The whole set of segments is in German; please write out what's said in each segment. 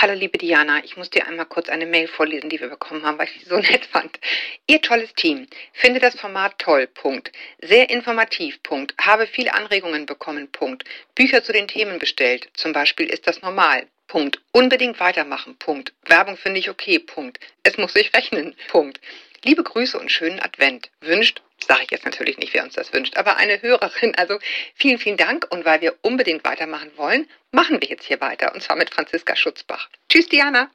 Hallo liebe Diana, ich muss dir einmal kurz eine Mail vorlesen, die wir bekommen haben, weil ich sie so nett fand. Ihr tolles Team, finde das Format toll, Punkt. Sehr informativ, Punkt. Habe viele Anregungen bekommen, Punkt. Bücher zu den Themen bestellt, zum Beispiel ist das normal, Punkt. Unbedingt weitermachen, Punkt. Werbung finde ich okay, Punkt. Es muss sich rechnen, Punkt. Liebe Grüße und schönen Advent. Wünscht, sage ich jetzt natürlich nicht, wer uns das wünscht, aber eine Hörerin. Also vielen, vielen Dank. Und weil wir unbedingt weitermachen wollen, machen wir jetzt hier weiter. Und zwar mit Franziska Schutzbach. Tschüss, Diana.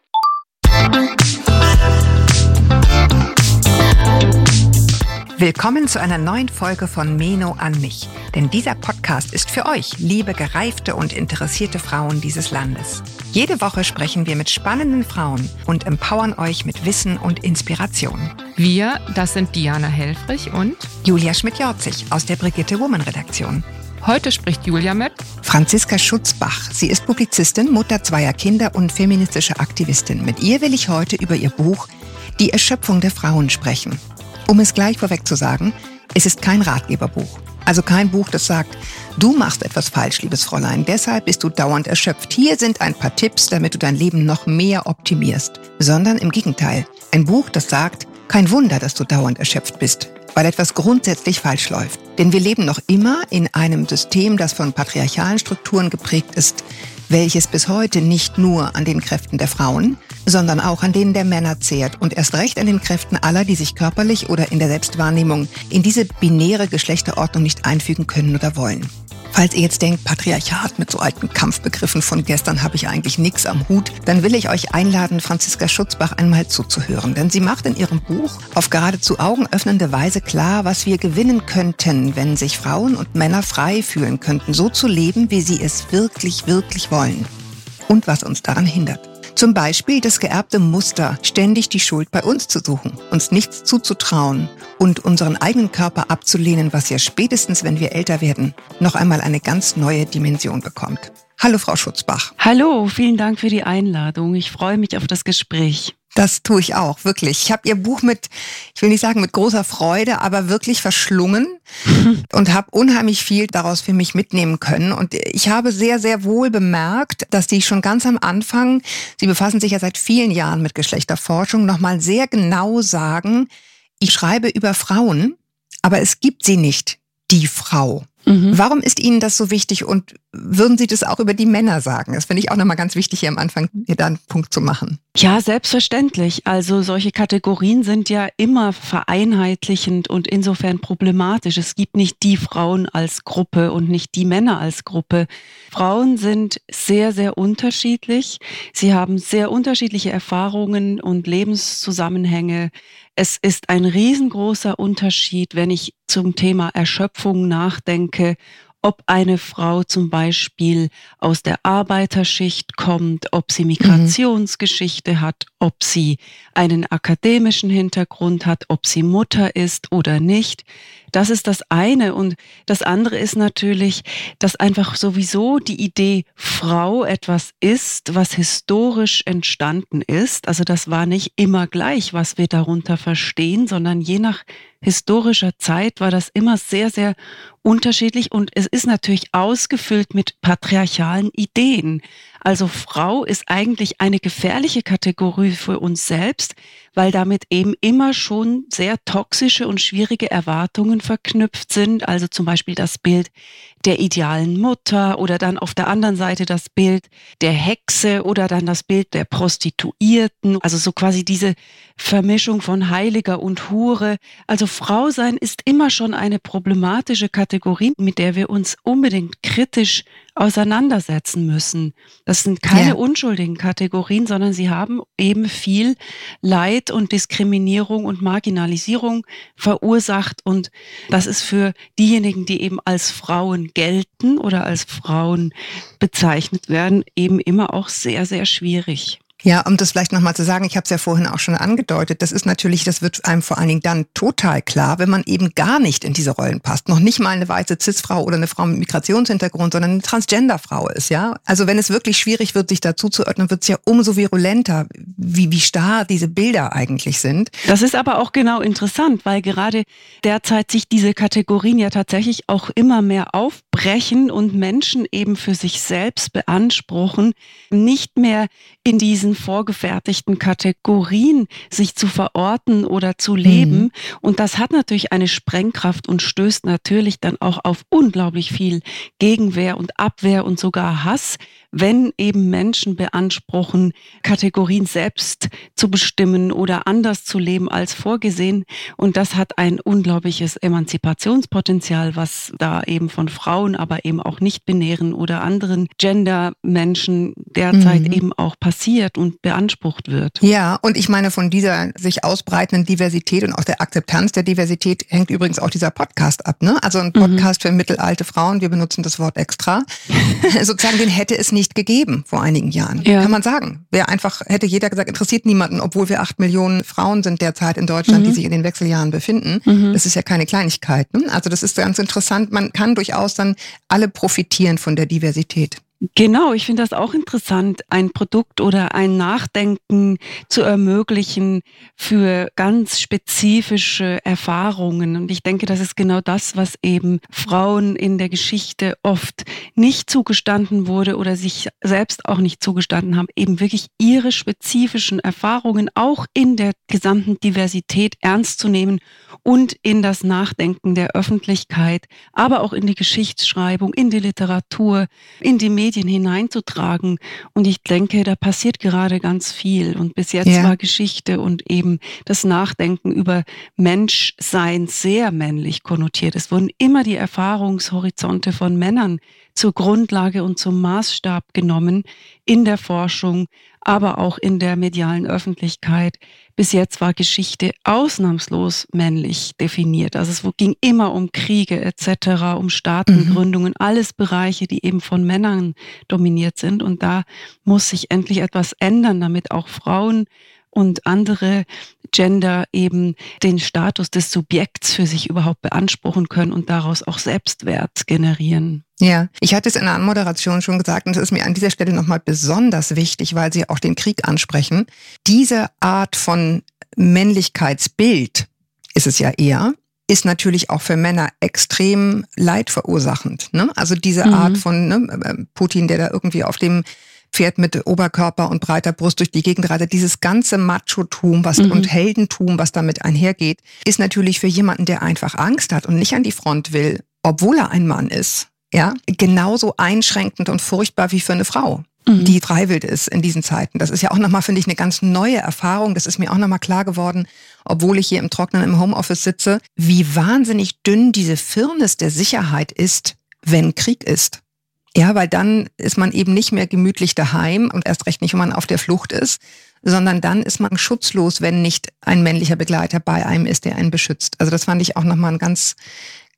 Willkommen zu einer neuen Folge von Meno an mich. Denn dieser Podcast ist für euch, liebe gereifte und interessierte Frauen dieses Landes. Jede Woche sprechen wir mit spannenden Frauen und empowern euch mit Wissen und Inspiration. Wir, das sind Diana Helfrich und Julia Schmidt-Jorzig aus der Brigitte Woman Redaktion. Heute spricht Julia mit Franziska Schutzbach. Sie ist Publizistin, Mutter zweier Kinder und feministische Aktivistin. Mit ihr will ich heute über ihr Buch Die Erschöpfung der Frauen sprechen. Um es gleich vorweg zu sagen, es ist kein Ratgeberbuch. Also kein Buch, das sagt, du machst etwas falsch, liebes Fräulein, deshalb bist du dauernd erschöpft. Hier sind ein paar Tipps, damit du dein Leben noch mehr optimierst. Sondern im Gegenteil, ein Buch, das sagt, kein Wunder, dass du dauernd erschöpft bist, weil etwas grundsätzlich falsch läuft. Denn wir leben noch immer in einem System, das von patriarchalen Strukturen geprägt ist, welches bis heute nicht nur an den Kräften der Frauen, sondern auch an denen der Männer zehrt und erst recht an den Kräften aller, die sich körperlich oder in der Selbstwahrnehmung in diese binäre Geschlechterordnung nicht einfügen können oder wollen. Falls ihr jetzt denkt, Patriarchat mit so alten Kampfbegriffen von gestern habe ich eigentlich nichts am Hut, dann will ich euch einladen, Franziska Schutzbach einmal zuzuhören. Denn sie macht in ihrem Buch auf geradezu augenöffnende Weise klar, was wir gewinnen könnten, wenn sich Frauen und Männer frei fühlen könnten, so zu leben, wie sie es wirklich, wirklich wollen. Und was uns daran hindert. Zum Beispiel das geerbte Muster, ständig die Schuld bei uns zu suchen, uns nichts zuzutrauen und unseren eigenen Körper abzulehnen, was ja spätestens, wenn wir älter werden, noch einmal eine ganz neue Dimension bekommt. Hallo, Frau Schutzbach. Hallo, vielen Dank für die Einladung. Ich freue mich auf das Gespräch. Das tue ich auch, wirklich. Ich habe Ihr Buch mit, ich will nicht sagen mit großer Freude, aber wirklich verschlungen und habe unheimlich viel daraus für mich mitnehmen können. Und ich habe sehr, sehr wohl bemerkt, dass Sie schon ganz am Anfang, Sie befassen sich ja seit vielen Jahren mit Geschlechterforschung, nochmal sehr genau sagen, ich schreibe über Frauen, aber es gibt sie nicht, die Frau. Mhm. Warum ist Ihnen das so wichtig und würden Sie das auch über die Männer sagen? Das finde ich auch nochmal ganz wichtig, hier am Anfang hier da einen Punkt zu machen. Ja, selbstverständlich. Also solche Kategorien sind ja immer vereinheitlichend und insofern problematisch. Es gibt nicht die Frauen als Gruppe und nicht die Männer als Gruppe. Frauen sind sehr, sehr unterschiedlich. Sie haben sehr unterschiedliche Erfahrungen und Lebenszusammenhänge. Es ist ein riesengroßer Unterschied, wenn ich zum Thema Erschöpfung nachdenke, ob eine Frau zum Beispiel aus der Arbeiterschicht kommt, ob sie mhm. Migrationsgeschichte mhm. hat, ob sie einen akademischen Hintergrund hat, ob sie Mutter ist oder nicht. Das ist das eine. Und das andere ist natürlich, dass einfach sowieso die Idee Frau etwas ist, was historisch entstanden ist. Also das war nicht immer gleich, was wir darunter verstehen, sondern je nach historischer Zeit war das immer sehr, sehr unterschiedlich und es ist natürlich ausgefüllt mit patriarchalen Ideen. Also Frau ist eigentlich eine gefährliche Kategorie für uns selbst, weil damit eben immer schon sehr toxische und schwierige Erwartungen verknüpft sind. Also zum Beispiel das Bild der idealen Mutter oder dann auf der anderen Seite das Bild der Hexe oder dann das Bild der Prostituierten. Also so quasi diese Vermischung von Heiliger und Hure. Also Frau sein ist immer schon eine problematische Kategorie, mit der wir uns unbedingt kritisch auseinandersetzen müssen. Das sind keine ja. unschuldigen Kategorien, sondern sie haben eben viel Leid und Diskriminierung und Marginalisierung verursacht. Und das ist für diejenigen, die eben als Frauen gelten oder als Frauen bezeichnet werden, eben immer auch sehr, sehr schwierig. Ja, um das vielleicht nochmal zu sagen, ich habe es ja vorhin auch schon angedeutet, das ist natürlich, das wird einem vor allen Dingen dann total klar, wenn man eben gar nicht in diese Rollen passt. Noch nicht mal eine weiße Cis-Frau oder eine Frau mit Migrationshintergrund, sondern eine Transgender-Frau ist, ja. Also wenn es wirklich schwierig wird, sich dazu zu öffnen, wird es ja umso virulenter, wie, wie starr diese Bilder eigentlich sind. Das ist aber auch genau interessant, weil gerade derzeit sich diese Kategorien ja tatsächlich auch immer mehr aufbrechen und Menschen eben für sich selbst beanspruchen, nicht mehr in diesen vorgefertigten Kategorien sich zu verorten oder zu leben. Mhm. Und das hat natürlich eine Sprengkraft und stößt natürlich dann auch auf unglaublich viel Gegenwehr und Abwehr und sogar Hass, wenn eben Menschen beanspruchen, Kategorien selbst zu bestimmen oder anders zu leben als vorgesehen. Und das hat ein unglaubliches Emanzipationspotenzial, was da eben von Frauen, aber eben auch nicht-binären oder anderen Gender-Menschen derzeit mhm. eben auch passiert und beansprucht wird. Ja, und ich meine, von dieser sich ausbreitenden Diversität und auch der Akzeptanz der Diversität hängt übrigens auch dieser Podcast ab. Ne? Also ein mhm. Podcast mhm. für mittelalte Frauen, wir benutzen das Wort extra. Sozusagen, den hätte es nicht nicht gegeben vor einigen Jahren. Ja. Kann man sagen. Wäre einfach, hätte jeder gesagt, interessiert niemanden, obwohl wir acht Millionen Frauen sind derzeit in Deutschland, mhm. die sich in den Wechseljahren befinden. Mhm. Das ist ja keine Kleinigkeit. Ne? Also das ist ganz interessant. Man kann durchaus dann alle profitieren von der Diversität. Genau, ich finde das auch interessant, ein Produkt oder ein Nachdenken zu ermöglichen für ganz spezifische Erfahrungen. Und ich denke, das ist genau das, was eben Frauen in der Geschichte oft nicht zugestanden wurde oder sich selbst auch nicht zugestanden haben, eben wirklich ihre spezifischen Erfahrungen auch in der gesamten Diversität ernst zu nehmen und in das Nachdenken der Öffentlichkeit, aber auch in die Geschichtsschreibung, in die Literatur, in die Medien Medien hineinzutragen. Und ich denke, da passiert gerade ganz viel. Und bis jetzt ja. war Geschichte und eben das Nachdenken über Menschsein sehr männlich konnotiert. Es wurden immer die Erfahrungshorizonte von Männern zur Grundlage und zum Maßstab genommen in der Forschung, aber auch in der medialen Öffentlichkeit. Bis jetzt war Geschichte ausnahmslos männlich definiert. Also es ging immer um Kriege etc., um Staatengründungen, mhm. alles Bereiche, die eben von Männern dominiert sind. Und da muss sich endlich etwas ändern, damit auch Frauen und andere Gender eben den Status des Subjekts für sich überhaupt beanspruchen können und daraus auch Selbstwert generieren. Ja, ich hatte es in der Anmoderation schon gesagt und es ist mir an dieser Stelle nochmal besonders wichtig, weil Sie auch den Krieg ansprechen. Diese Art von Männlichkeitsbild ist es ja eher, ist natürlich auch für Männer extrem leidverursachend. Ne? Also diese mhm. Art von ne, Putin, der da irgendwie auf dem Pferd mit Oberkörper und breiter Brust durch die Gegend reitet. Dieses ganze Machotum was, mhm. und Heldentum, was damit einhergeht, ist natürlich für jemanden, der einfach Angst hat und nicht an die Front will, obwohl er ein Mann ist, ja, genauso einschränkend und furchtbar wie für eine Frau mhm. die freiwillig ist in diesen Zeiten. Das ist ja auch nochmal, finde ich, eine ganz neue Erfahrung. Das ist mir auch nochmal klar geworden, obwohl ich hier im Trocknen im Homeoffice sitze, wie wahnsinnig dünn diese Firnis der Sicherheit ist, wenn Krieg ist. Ja, weil dann ist man eben nicht mehr gemütlich daheim und erst recht nicht, wenn man auf der Flucht ist, sondern dann ist man schutzlos, wenn nicht ein männlicher Begleiter bei einem ist, der einen beschützt. Also das fand ich auch nochmal ein ganz,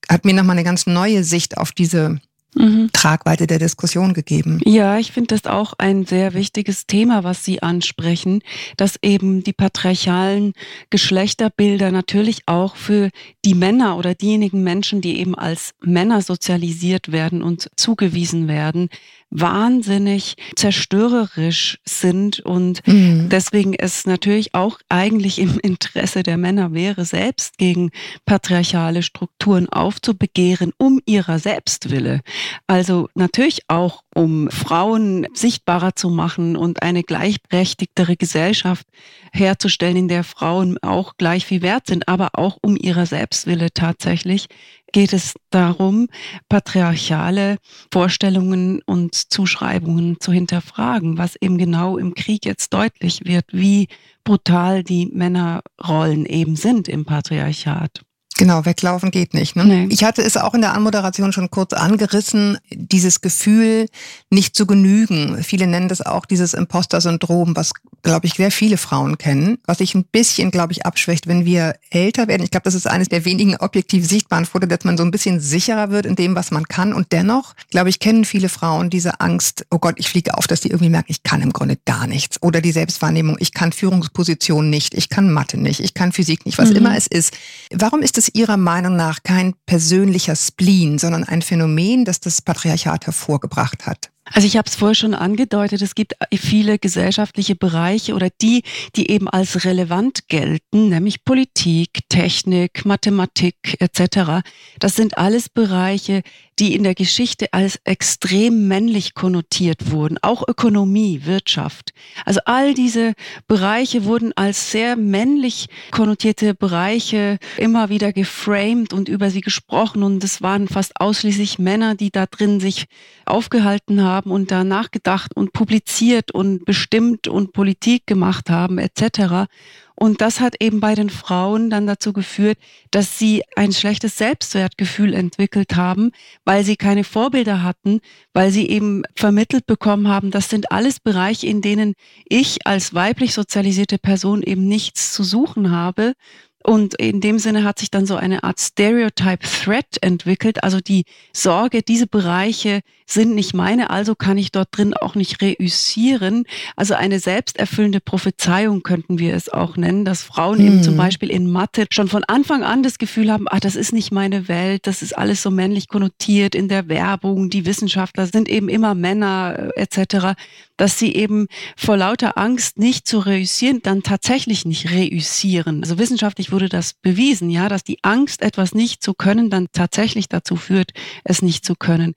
hat mir nochmal eine ganz neue Sicht auf diese mhm. Tragweite der Diskussion gegeben. Ja, ich finde das auch ein sehr wichtiges Thema, was Sie ansprechen, dass eben die patriarchalen Geschlechterbilder natürlich auch für die Männer oder diejenigen Menschen, die eben als Männer sozialisiert werden und zugewiesen werden, wahnsinnig zerstörerisch sind und mhm. deswegen es natürlich auch eigentlich im Interesse der Männer wäre, selbst gegen patriarchale Strukturen aufzubegehren, um ihrer Selbstwille. Also natürlich auch, um Frauen sichtbarer zu machen und eine gleichberechtigtere Gesellschaft herzustellen, in der Frauen auch gleich viel wert sind, aber auch um ihrer Selbstwille tatsächlich geht es darum, patriarchale Vorstellungen und Zuschreibungen zu hinterfragen, was eben genau im Krieg jetzt deutlich wird, wie brutal die Männerrollen eben sind im Patriarchat. Genau, weglaufen geht nicht. Ne? Nee. Ich hatte es auch in der Anmoderation schon kurz angerissen, dieses Gefühl, nicht zu genügen. Viele nennen das auch dieses Imposter-Syndrom, was glaube ich, sehr viele Frauen kennen, was sich ein bisschen, glaube ich, abschwächt, wenn wir älter werden. Ich glaube, das ist eines der wenigen objektiv sichtbaren Fotos, dass man so ein bisschen sicherer wird in dem, was man kann. Und dennoch, glaube ich, kennen viele Frauen diese Angst, oh Gott, ich fliege auf, dass die irgendwie merken, ich kann im Grunde gar nichts. Oder die Selbstwahrnehmung, ich kann Führungspositionen nicht, ich kann Mathe nicht, ich kann Physik nicht, was mhm. immer es ist. Warum ist es Ihrer Meinung nach kein persönlicher Spleen, sondern ein Phänomen, das das Patriarchat hervorgebracht hat? Also ich habe es vorher schon angedeutet, es gibt viele gesellschaftliche Bereiche oder die, die eben als relevant gelten, nämlich Politik, Technik, Mathematik etc. Das sind alles Bereiche, die in der Geschichte als extrem männlich konnotiert wurden, auch Ökonomie, Wirtschaft. Also all diese Bereiche wurden als sehr männlich konnotierte Bereiche immer wieder geframed und über sie gesprochen und es waren fast ausschließlich Männer, die da drin sich aufgehalten haben und da nachgedacht und publiziert und bestimmt und Politik gemacht haben etc. Und das hat eben bei den Frauen dann dazu geführt, dass sie ein schlechtes Selbstwertgefühl entwickelt haben, weil sie keine Vorbilder hatten, weil sie eben vermittelt bekommen haben, das sind alles Bereiche, in denen ich als weiblich sozialisierte Person eben nichts zu suchen habe. Und in dem Sinne hat sich dann so eine Art Stereotype Threat entwickelt, also die Sorge, diese Bereiche sind nicht meine, also kann ich dort drin auch nicht reüssieren. Also eine selbsterfüllende Prophezeiung könnten wir es auch nennen, dass Frauen hm. eben zum hm. Beispiel in Mathe schon von Anfang an das Gefühl haben, ah, das ist nicht meine Welt, das ist alles so männlich konnotiert in der Werbung, die Wissenschaftler sind eben immer Männer äh, etc dass sie eben vor lauter Angst nicht zu reüssieren, dann tatsächlich nicht reüssieren. Also wissenschaftlich wurde das bewiesen, ja, dass die Angst, etwas nicht zu können, dann tatsächlich dazu führt, es nicht zu können.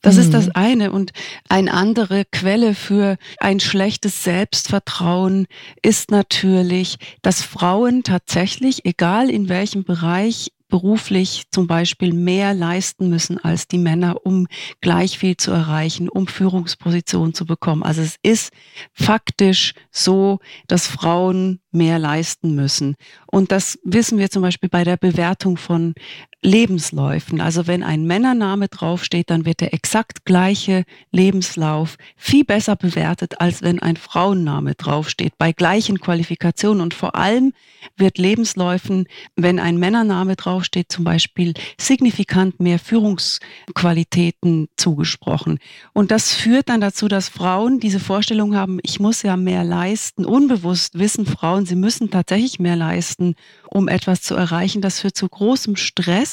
Das mhm. ist das mhm. eine. Und eine andere Quelle für ein schlechtes Selbstvertrauen ist natürlich, dass Frauen tatsächlich, egal in welchem Bereich, beruflich zum Beispiel mehr leisten müssen als die Männer, um gleich viel zu erreichen, um Führungspositionen zu bekommen. Also es ist faktisch so, dass Frauen mehr leisten müssen. Und das wissen wir zum Beispiel bei der Bewertung von Lebensläufen. Also wenn ein Männername draufsteht, dann wird der exakt gleiche Lebenslauf viel besser bewertet, als wenn ein Frauenname draufsteht, bei gleichen Qualifikationen. Und vor allem wird Lebensläufen, wenn ein Männername draufsteht, zum Beispiel signifikant mehr Führungsqualitäten zugesprochen. Und das führt dann dazu, dass Frauen diese Vorstellung haben, ich muss ja mehr leisten. Unbewusst wissen Frauen, sie müssen tatsächlich mehr leisten, um etwas zu erreichen. Das führt zu großem Stress,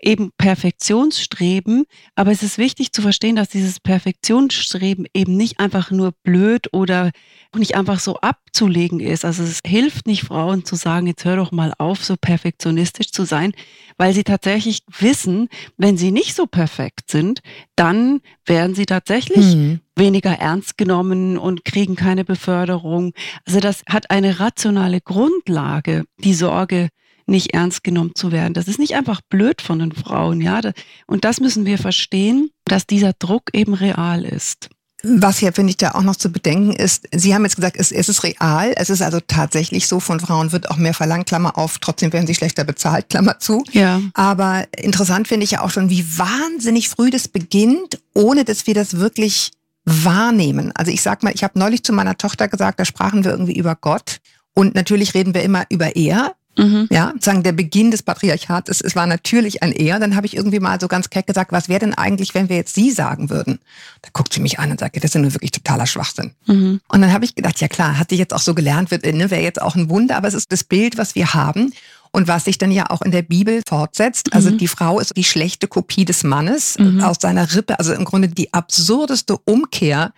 eben Perfektionsstreben. Aber es ist wichtig zu verstehen, dass dieses Perfektionsstreben eben nicht einfach nur blöd oder nicht einfach so abzulegen ist. Also es hilft nicht Frauen zu sagen, jetzt hör doch mal auf, so perfektionistisch zu sein, weil sie tatsächlich wissen, wenn sie nicht so perfekt sind, dann werden sie tatsächlich mhm. weniger ernst genommen und kriegen keine Beförderung. Also das hat eine rationale Grundlage, die Sorge, nicht ernst genommen zu werden. Das ist nicht einfach blöd von den Frauen, ja. Und das müssen wir verstehen, dass dieser Druck eben real ist. Was hier, finde ich, da auch noch zu bedenken ist, Sie haben jetzt gesagt, es, es ist real, es ist also tatsächlich so, von Frauen wird auch mehr verlangt, Klammer auf, trotzdem werden sie schlechter bezahlt, Klammer zu. Ja. Aber interessant finde ich ja auch schon, wie wahnsinnig früh das beginnt, ohne dass wir das wirklich wahrnehmen. Also ich sag mal, ich habe neulich zu meiner Tochter gesagt, da sprachen wir irgendwie über Gott. Und natürlich reden wir immer über er, Mhm. Ja, sagen der Beginn des Patriarchats, es, es war natürlich ein Er. Dann habe ich irgendwie mal so ganz keck gesagt, was wäre denn eigentlich, wenn wir jetzt Sie sagen würden? Da guckt sie mich an und sagt, das ist ja nur wirklich totaler Schwachsinn. Mhm. Und dann habe ich gedacht, ja klar, hat sie jetzt auch so gelernt, wird, ne, wäre jetzt auch ein Wunder, aber es ist das Bild, was wir haben. Und was sich dann ja auch in der Bibel fortsetzt. Also mhm. die Frau ist die schlechte Kopie des Mannes mhm. aus seiner Rippe. Also im Grunde die absurdeste Umkehr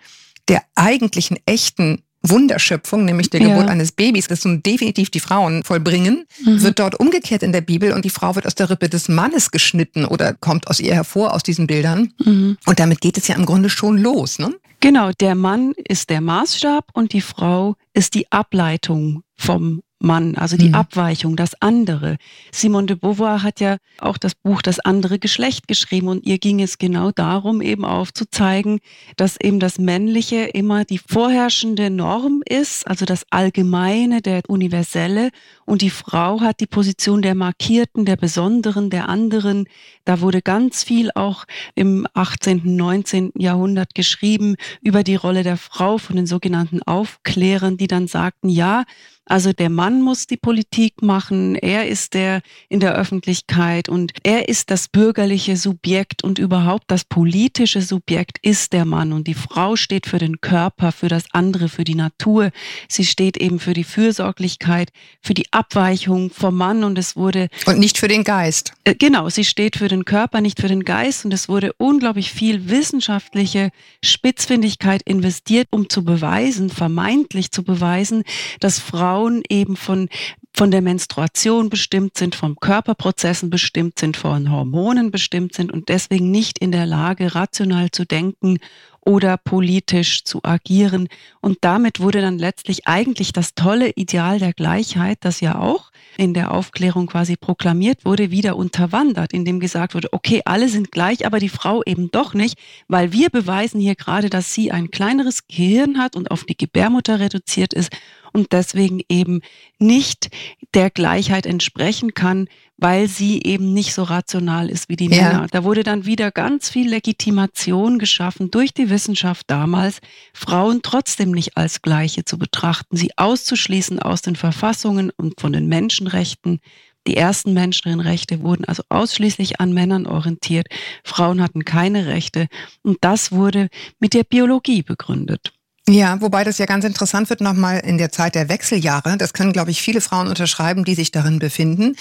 der eigentlichen echten Wunderschöpfung, nämlich der Geburt ja. eines Babys, das nun definitiv die Frauen vollbringen, mhm. wird dort umgekehrt in der Bibel und die Frau wird aus der Rippe des Mannes geschnitten oder kommt aus ihr hervor aus diesen Bildern. Mhm. Und damit geht es ja im Grunde schon los. Ne? Genau, der Mann ist der Maßstab und die Frau ist die Ableitung vom Mann, also die mhm. Abweichung, das andere. Simone de Beauvoir hat ja auch das Buch Das andere Geschlecht geschrieben und ihr ging es genau darum, eben aufzuzeigen, dass eben das Männliche immer die vorherrschende Norm ist, also das Allgemeine, der Universelle und die Frau hat die Position der Markierten, der Besonderen, der anderen. Da wurde ganz viel auch im 18., 19. Jahrhundert geschrieben über die Rolle der Frau von den sogenannten Aufklärern, die dann sagten, ja, also der Mann muss die Politik machen, er ist der in der Öffentlichkeit und er ist das bürgerliche Subjekt und überhaupt das politische Subjekt ist der Mann und die Frau steht für den Körper, für das andere, für die Natur. Sie steht eben für die Fürsorglichkeit, für die Abweichung vom Mann und es wurde und nicht für den Geist. Äh, genau, sie steht für den Körper, nicht für den Geist und es wurde unglaublich viel wissenschaftliche Spitzfindigkeit investiert, um zu beweisen, vermeintlich zu beweisen, dass Frauen Frauen eben von von der Menstruation bestimmt sind, vom Körperprozessen bestimmt sind, von Hormonen bestimmt sind und deswegen nicht in der Lage, rational zu denken oder politisch zu agieren. Und damit wurde dann letztlich eigentlich das tolle Ideal der Gleichheit, das ja auch in der Aufklärung quasi proklamiert wurde, wieder unterwandert, indem gesagt wurde, okay, alle sind gleich, aber die Frau eben doch nicht, weil wir beweisen hier gerade, dass sie ein kleineres Gehirn hat und auf die Gebärmutter reduziert ist und deswegen eben nicht der Gleichheit entsprechen kann, weil sie eben nicht so rational ist wie die ja. Männer. Da wurde dann wieder ganz viel Legitimation geschaffen durch die Wissenschaft damals, Frauen trotzdem nicht als Gleiche zu betrachten, sie auszuschließen aus den Verfassungen und von den Menschenrechten. Die ersten Menschenrechte wurden also ausschließlich an Männern orientiert. Frauen hatten keine Rechte. Und das wurde mit der Biologie begründet. Ja, wobei das ja ganz interessant wird nochmal in der Zeit der Wechseljahre. Das können, glaube ich, viele Frauen unterschreiben, die sich darin befinden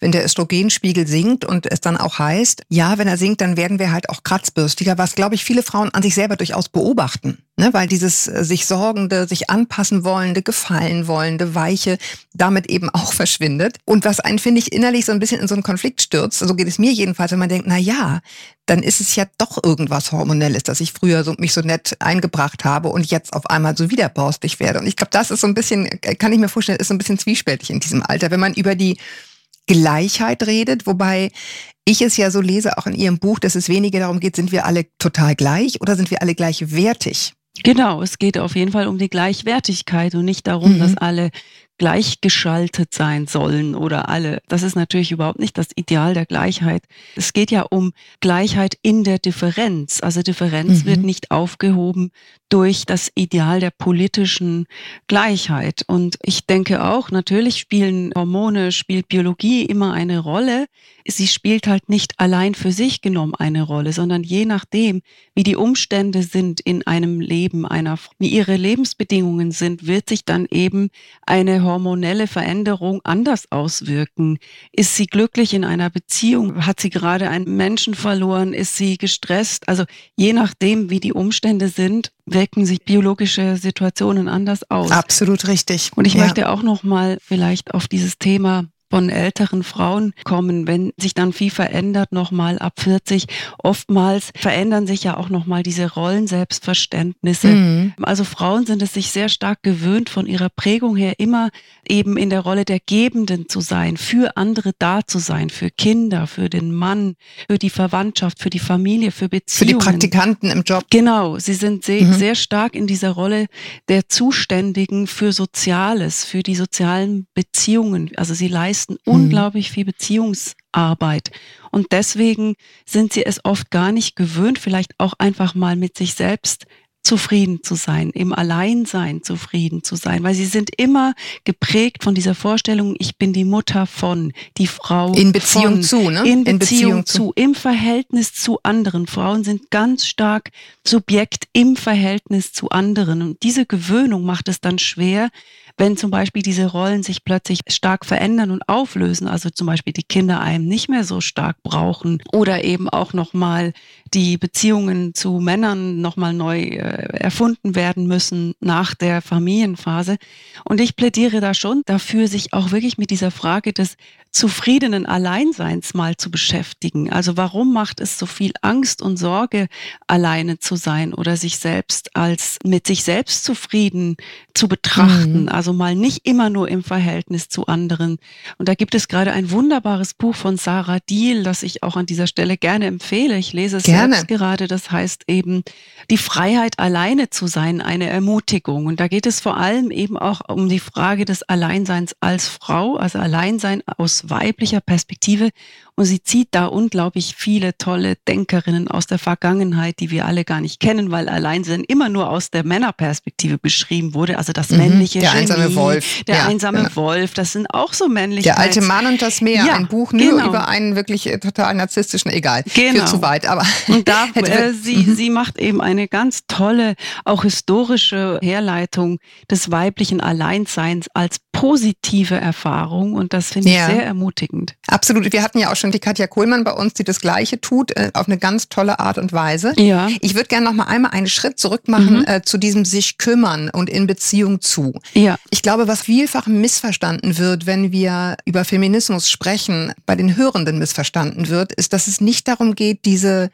wenn der Östrogenspiegel sinkt und es dann auch heißt, ja, wenn er sinkt, dann werden wir halt auch kratzbürstiger, was, glaube ich, viele Frauen an sich selber durchaus beobachten. Ne? Weil dieses äh, sich sorgende, sich anpassen wollende, gefallen wollende, weiche damit eben auch verschwindet. Und was einen, finde ich, innerlich so ein bisschen in so einen Konflikt stürzt, so geht es mir jedenfalls, wenn man denkt, na ja, dann ist es ja doch irgendwas Hormonelles, dass ich früher so, mich so nett eingebracht habe und jetzt auf einmal so wieder borstig werde. Und ich glaube, das ist so ein bisschen, äh, kann ich mir vorstellen, ist so ein bisschen zwiespältig in diesem Alter, wenn man über die Gleichheit redet, wobei ich es ja so lese, auch in Ihrem Buch, dass es weniger darum geht, sind wir alle total gleich oder sind wir alle gleichwertig? Genau, es geht auf jeden Fall um die Gleichwertigkeit und nicht darum, mhm. dass alle gleichgeschaltet sein sollen oder alle. Das ist natürlich überhaupt nicht das Ideal der Gleichheit. Es geht ja um Gleichheit in der Differenz. Also Differenz mhm. wird nicht aufgehoben durch das Ideal der politischen Gleichheit. Und ich denke auch, natürlich spielen Hormone, spielt Biologie immer eine Rolle. Sie spielt halt nicht allein für sich genommen eine Rolle, sondern je nachdem, wie die Umstände sind in einem Leben einer, wie ihre Lebensbedingungen sind, wird sich dann eben eine hormonelle Veränderung anders auswirken? Ist sie glücklich in einer Beziehung? Hat sie gerade einen Menschen verloren? Ist sie gestresst? Also je nachdem, wie die Umstände sind, wirken sich biologische Situationen anders aus. Absolut richtig. Und ich ja. möchte auch noch mal vielleicht auf dieses Thema von älteren Frauen kommen, wenn sich dann viel verändert, nochmal ab 40. Oftmals verändern sich ja auch nochmal diese Rollenselbstverständnisse. Mhm. Also Frauen sind es sich sehr stark gewöhnt, von ihrer Prägung her immer eben in der Rolle der Gebenden zu sein, für andere da zu sein, für Kinder, für den Mann, für die Verwandtschaft, für die Familie, für Beziehungen. Für die Praktikanten im Job. Genau, sie sind sehr, mhm. sehr stark in dieser Rolle der Zuständigen für Soziales, für die sozialen Beziehungen. Also sie leisten leisten mhm. unglaublich viel Beziehungsarbeit. Und deswegen sind sie es oft gar nicht gewöhnt, vielleicht auch einfach mal mit sich selbst zufrieden zu sein, im Alleinsein zufrieden zu sein, weil sie sind immer geprägt von dieser Vorstellung, ich bin die Mutter von, die Frau in Beziehung von, zu, ne? In Beziehung, in Beziehung zu, zu, im Verhältnis zu anderen. Frauen sind ganz stark Subjekt im Verhältnis zu anderen und diese Gewöhnung macht es dann schwer, wenn zum Beispiel diese Rollen sich plötzlich stark verändern und auflösen, also zum Beispiel die Kinder einem nicht mehr so stark brauchen oder eben auch nochmal die Beziehungen zu Männern nochmal neu äh, erfunden werden müssen nach der Familienphase. Und ich plädiere da schon dafür, sich auch wirklich mit dieser Frage des zufriedenen Alleinseins mal zu beschäftigen. Also warum macht es so viel Angst und Sorge, alleine zu sein oder sich selbst als mit sich selbst zufrieden zu betrachten? Mhm. Also mal nicht immer nur im Verhältnis zu anderen. Und da gibt es gerade ein wunderbares Buch von Sarah Diel, das ich auch an dieser Stelle gerne empfehle. Ich lese es gerne. selbst gerade. Das heißt eben, die Freiheit alleine zu sein, eine Ermutigung. Und da geht es vor allem eben auch um die Frage des Alleinseins als Frau, also Alleinsein aus weiblicher Perspektive. Und sie zieht da unglaublich viele tolle Denkerinnen aus der Vergangenheit, die wir alle gar nicht kennen, weil Alleinsein immer nur aus der Männerperspektive beschrieben wurde. Also das mhm, männliche Der Genie, einsame Wolf. Der ja, einsame genau. Wolf, das sind auch so männliche. Der alte Mann und das Meer, ja, ein Buch nur genau. über einen wirklich äh, total narzisstischen, egal, genau. zu weit. Aber und da, äh, sie, mhm. sie macht eben eine ganz tolle, auch historische Herleitung des weiblichen Alleinseins als positive Erfahrung und das finde ja. ich sehr ermutigend. Absolut. Wir hatten ja auch schon die Katja Kohlmann bei uns, die das Gleiche tut, äh, auf eine ganz tolle Art und Weise. Ja. Ich würde gerne noch mal einmal einen Schritt zurück machen mhm. äh, zu diesem sich kümmern und in Beziehung zu. Ja. Ich glaube, was vielfach missverstanden wird, wenn wir über Feminismus sprechen, bei den Hörenden missverstanden wird, ist, dass es nicht darum geht, diese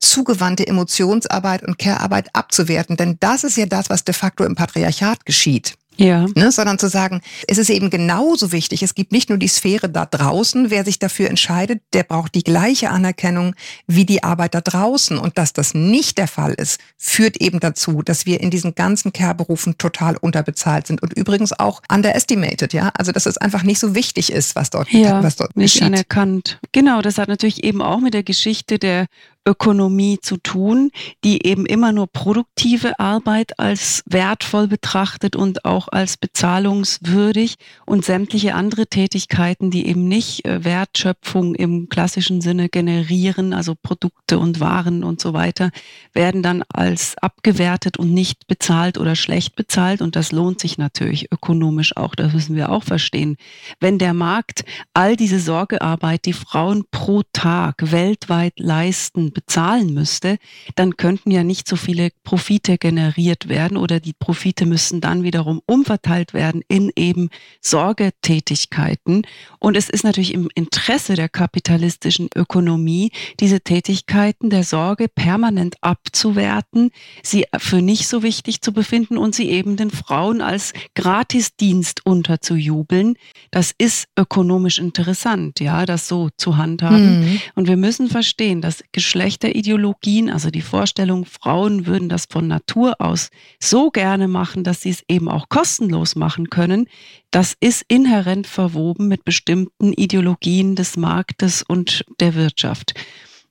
zugewandte Emotionsarbeit und Care-Arbeit abzuwerten. Denn das ist ja das, was de facto im Patriarchat geschieht. Ja. Ne, sondern zu sagen, es ist eben genauso wichtig, es gibt nicht nur die Sphäre da draußen, wer sich dafür entscheidet, der braucht die gleiche Anerkennung wie die Arbeit da draußen. Und dass das nicht der Fall ist, führt eben dazu, dass wir in diesen ganzen Care-Berufen total unterbezahlt sind und übrigens auch underestimated, ja. Also dass es einfach nicht so wichtig ist, was dort, ja, was dort nicht geschieht. anerkannt. Genau, das hat natürlich eben auch mit der Geschichte der Ökonomie zu tun, die eben immer nur produktive Arbeit als wertvoll betrachtet und auch als bezahlungswürdig und sämtliche andere Tätigkeiten, die eben nicht äh, Wertschöpfung im klassischen Sinne generieren, also Produkte und Waren und so weiter, werden dann als abgewertet und nicht bezahlt oder schlecht bezahlt und das lohnt sich natürlich ökonomisch auch, das müssen wir auch verstehen. Wenn der Markt all diese Sorgearbeit, die Frauen pro Tag weltweit leisten, bezahlen müsste, dann könnten ja nicht so viele Profite generiert werden oder die Profite müssen dann wiederum umverteilt werden in eben Sorgetätigkeiten. Und es ist natürlich im Interesse der kapitalistischen Ökonomie, diese Tätigkeiten der Sorge permanent abzuwerten, sie für nicht so wichtig zu befinden und sie eben den Frauen als Gratisdienst unterzujubeln. Das ist ökonomisch interessant, ja, das so zu handhaben. Mhm. Und wir müssen verstehen, dass Geschlecht Geschlechterideologien, also die Vorstellung, Frauen würden das von Natur aus so gerne machen, dass sie es eben auch kostenlos machen können, das ist inhärent verwoben mit bestimmten Ideologien des Marktes und der Wirtschaft.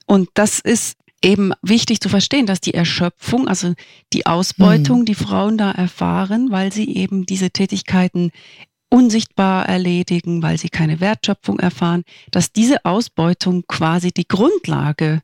Und das ist eben wichtig zu verstehen, dass die Erschöpfung, also die Ausbeutung, hm. die Frauen da erfahren, weil sie eben diese Tätigkeiten unsichtbar erledigen, weil sie keine Wertschöpfung erfahren, dass diese Ausbeutung quasi die Grundlage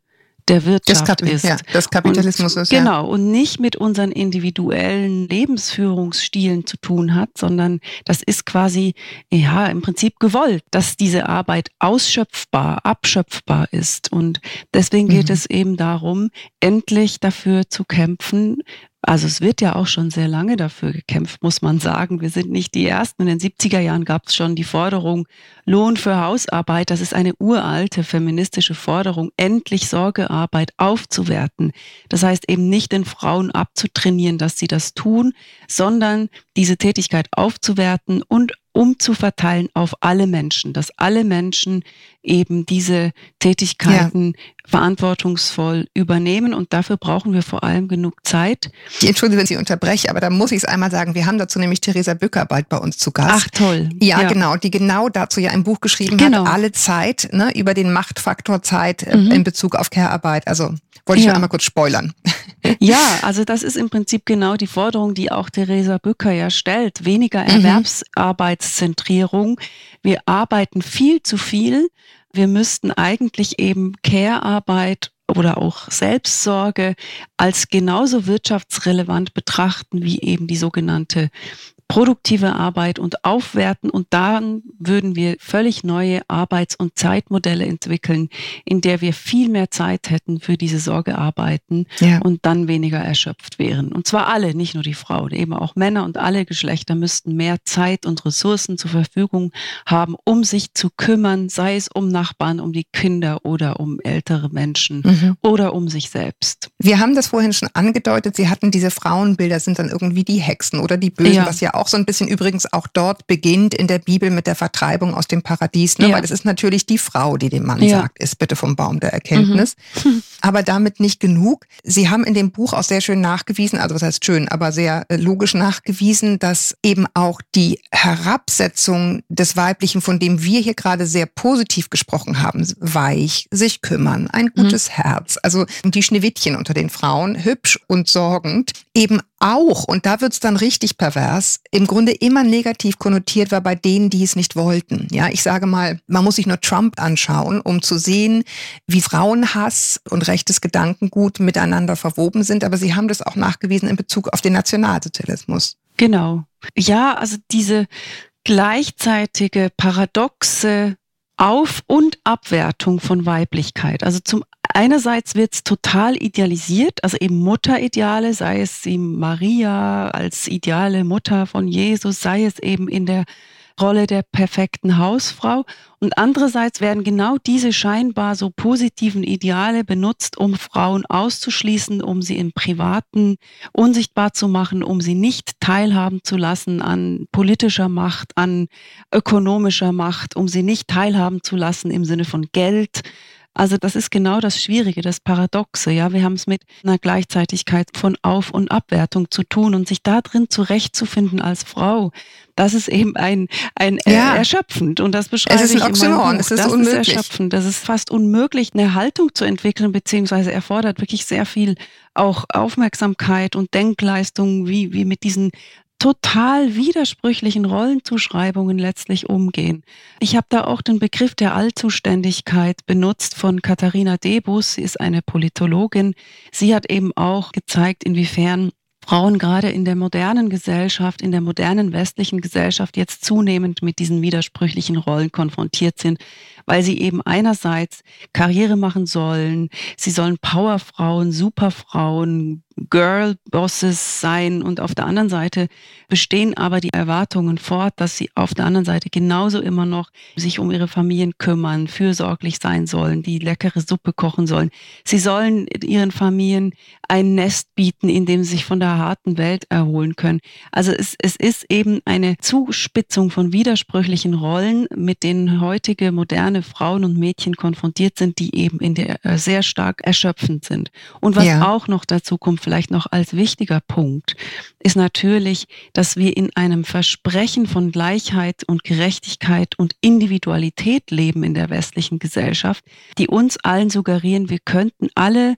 der Wirtschaft ist. Ja, des Kapitalismus und, ist. Ja. Genau, und nicht mit unseren individuellen Lebensführungsstilen zu tun hat, sondern das ist quasi, ja, im Prinzip gewollt, dass diese Arbeit ausschöpfbar, abschöpfbar ist. Und deswegen geht mhm. es eben darum, endlich dafür zu kämpfen, also es wird ja auch schon sehr lange dafür gekämpft, muss man sagen. Wir sind nicht die Ersten. In den 70er Jahren gab es schon die Forderung Lohn für Hausarbeit. Das ist eine uralte feministische Forderung, endlich Sorgearbeit aufzuwerten. Das heißt eben nicht den Frauen abzutrainieren, dass sie das tun, sondern diese Tätigkeit aufzuwerten und umzuverteilen auf alle Menschen, dass alle Menschen eben diese Tätigkeiten ja. verantwortungsvoll übernehmen und dafür brauchen wir vor allem genug Zeit. Ich entschuldige, wenn ich unterbreche, aber da muss ich es einmal sagen, wir haben dazu nämlich Theresa Bücker bald bei uns zu Gast. Ach toll. Ja, ja. genau, die genau dazu ja ein Buch geschrieben genau. hat, alle Zeit, ne, über den Machtfaktor Zeit äh, mhm. in Bezug auf Care-Arbeit. Also wollte ich ja. einmal kurz spoilern. Ja, also das ist im Prinzip genau die Forderung, die auch Theresa Bücker ja stellt. Weniger mhm. Erwerbsarbeitszentrierung. Wir arbeiten viel zu viel. Wir müssten eigentlich eben Care-Arbeit oder auch Selbstsorge als genauso wirtschaftsrelevant betrachten wie eben die sogenannte produktive Arbeit und aufwerten und dann würden wir völlig neue Arbeits- und Zeitmodelle entwickeln, in der wir viel mehr Zeit hätten für diese Sorgearbeiten ja. und dann weniger erschöpft wären. Und zwar alle, nicht nur die Frauen, eben auch Männer und alle Geschlechter müssten mehr Zeit und Ressourcen zur Verfügung haben, um sich zu kümmern, sei es um Nachbarn, um die Kinder oder um ältere Menschen mhm. oder um sich selbst. Wir haben das vorhin schon angedeutet, Sie hatten diese Frauenbilder, sind dann irgendwie die Hexen oder die Bösen, ja. was ja auch so ein bisschen übrigens auch dort beginnt in der Bibel mit der Vertreibung aus dem Paradies, ne? Ja. weil es ist natürlich die Frau, die dem Mann ja. sagt, ist bitte vom Baum der Erkenntnis. Mhm. Aber damit nicht genug. Sie haben in dem Buch auch sehr schön nachgewiesen, also was heißt schön, aber sehr äh, logisch nachgewiesen, dass eben auch die Herabsetzung des Weiblichen, von dem wir hier gerade sehr positiv gesprochen haben, weich, sich kümmern, ein mhm. gutes mhm. Herz, also die Schneewittchen unter den Frauen, hübsch und sorgend, eben auch, und da wird's dann richtig pervers, im Grunde immer negativ konnotiert war bei denen, die es nicht wollten. Ja, ich sage mal, man muss sich nur Trump anschauen, um zu sehen, wie Frauenhass und rechtes Gedankengut miteinander verwoben sind. Aber sie haben das auch nachgewiesen in Bezug auf den Nationalsozialismus. Genau. Ja, also diese gleichzeitige paradoxe auf- und Abwertung von Weiblichkeit. Also zum einerseits wird es total idealisiert, also eben Mutterideale, sei es sie Maria als ideale Mutter von Jesus, sei es eben in der Rolle der perfekten Hausfrau. Und andererseits werden genau diese scheinbar so positiven Ideale benutzt, um Frauen auszuschließen, um sie im Privaten unsichtbar zu machen, um sie nicht teilhaben zu lassen an politischer Macht, an ökonomischer Macht, um sie nicht teilhaben zu lassen im Sinne von Geld, also das ist genau das Schwierige, das Paradoxe. Ja, wir haben es mit einer Gleichzeitigkeit von Auf- und Abwertung zu tun und sich da drin zurechtzufinden als Frau. Das ist eben ein, ein ja. erschöpfend und das beschreibe es ist ein Buch. Es ist das unmöglich. ist erschöpfend. Das ist fast unmöglich, eine Haltung zu entwickeln, beziehungsweise erfordert wirklich sehr viel auch Aufmerksamkeit und Denkleistung, wie, wie mit diesen total widersprüchlichen Rollenzuschreibungen letztlich umgehen. Ich habe da auch den Begriff der Allzuständigkeit benutzt von Katharina Debus. Sie ist eine Politologin. Sie hat eben auch gezeigt, inwiefern Frauen gerade in der modernen Gesellschaft, in der modernen westlichen Gesellschaft jetzt zunehmend mit diesen widersprüchlichen Rollen konfrontiert sind, weil sie eben einerseits Karriere machen sollen, sie sollen Powerfrauen, Superfrauen, Girl-Bosses sein und auf der anderen Seite bestehen aber die Erwartungen fort, dass sie auf der anderen Seite genauso immer noch sich um ihre Familien kümmern, fürsorglich sein sollen, die leckere Suppe kochen sollen. Sie sollen ihren Familien ein Nest bieten, in dem sie sich von der harten Welt erholen können. Also es, es ist eben eine Zuspitzung von widersprüchlichen Rollen, mit denen heutige moderne Frauen und Mädchen konfrontiert sind, die eben in der äh, sehr stark erschöpfend sind. Und was ja. auch noch dazu kommt, vielleicht noch als wichtiger Punkt, ist natürlich, dass wir in einem Versprechen von Gleichheit und Gerechtigkeit und Individualität leben in der westlichen Gesellschaft, die uns allen suggerieren, wir könnten alle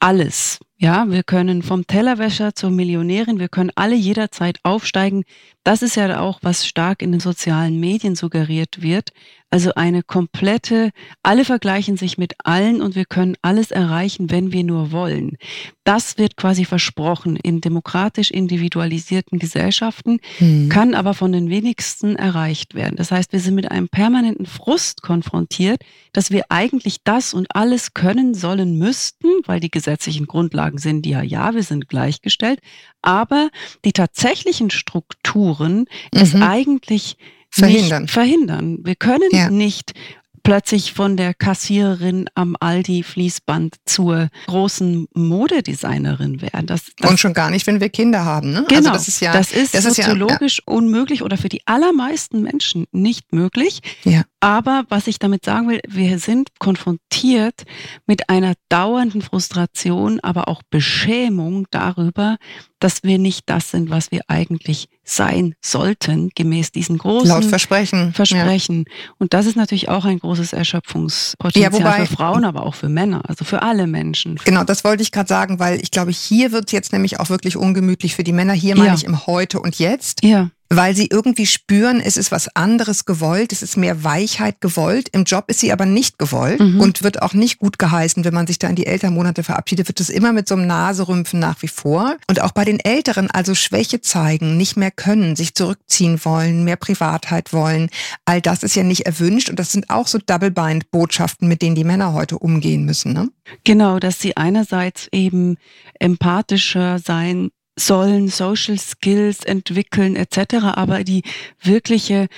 alles. Ja, wir können vom Tellerwäscher zur Millionärin, wir können alle jederzeit aufsteigen. Das ist ja auch, was stark in den sozialen Medien suggeriert wird. Also eine komplette, alle vergleichen sich mit allen und wir können alles erreichen, wenn wir nur wollen. Das wird quasi versprochen in demokratisch individualisierten Gesellschaften, mhm. kann aber von den wenigsten erreicht werden. Das heißt, wir sind mit einem permanenten Frust konfrontiert, dass wir eigentlich das und alles können sollen müssten, weil die gesetzlichen Grundlagen sind ja, ja, wir sind gleichgestellt, aber die tatsächlichen Strukturen mhm. ist eigentlich verhindern. Nicht verhindern. Wir können ja. nicht plötzlich von der Kassiererin am Aldi Fließband zur großen Modedesignerin werden. Das, das Und schon gar nicht, wenn wir Kinder haben. Ne? Also genau, also das ist ja, das ist das soziologisch ist ja, ja. unmöglich oder für die allermeisten Menschen nicht möglich. Ja. Aber was ich damit sagen will, wir sind konfrontiert mit einer dauernden Frustration, aber auch Beschämung darüber, dass wir nicht das sind, was wir eigentlich sein sollten, gemäß diesen großen Laut Versprechen. Versprechen. Ja. Und das ist natürlich auch ein großes Erschöpfungspotenzial ja, wobei, für Frauen, aber auch für Männer, also für alle Menschen. Genau, das wollte ich gerade sagen, weil ich glaube, hier wird es jetzt nämlich auch wirklich ungemütlich für die Männer. Hier meine ja. ich im Heute und Jetzt. Ja weil sie irgendwie spüren, es ist was anderes gewollt, es ist mehr Weichheit gewollt. Im Job ist sie aber nicht gewollt mhm. und wird auch nicht gut geheißen, wenn man sich da in die Elternmonate verabschiedet, wird es immer mit so einem Naserümpfen nach wie vor. Und auch bei den Älteren, also Schwäche zeigen, nicht mehr können, sich zurückziehen wollen, mehr Privatheit wollen. All das ist ja nicht erwünscht und das sind auch so Double-Bind-Botschaften, mit denen die Männer heute umgehen müssen. Ne? Genau, dass sie einerseits eben empathischer sein sollen Social Skills entwickeln etc., aber die wirkliche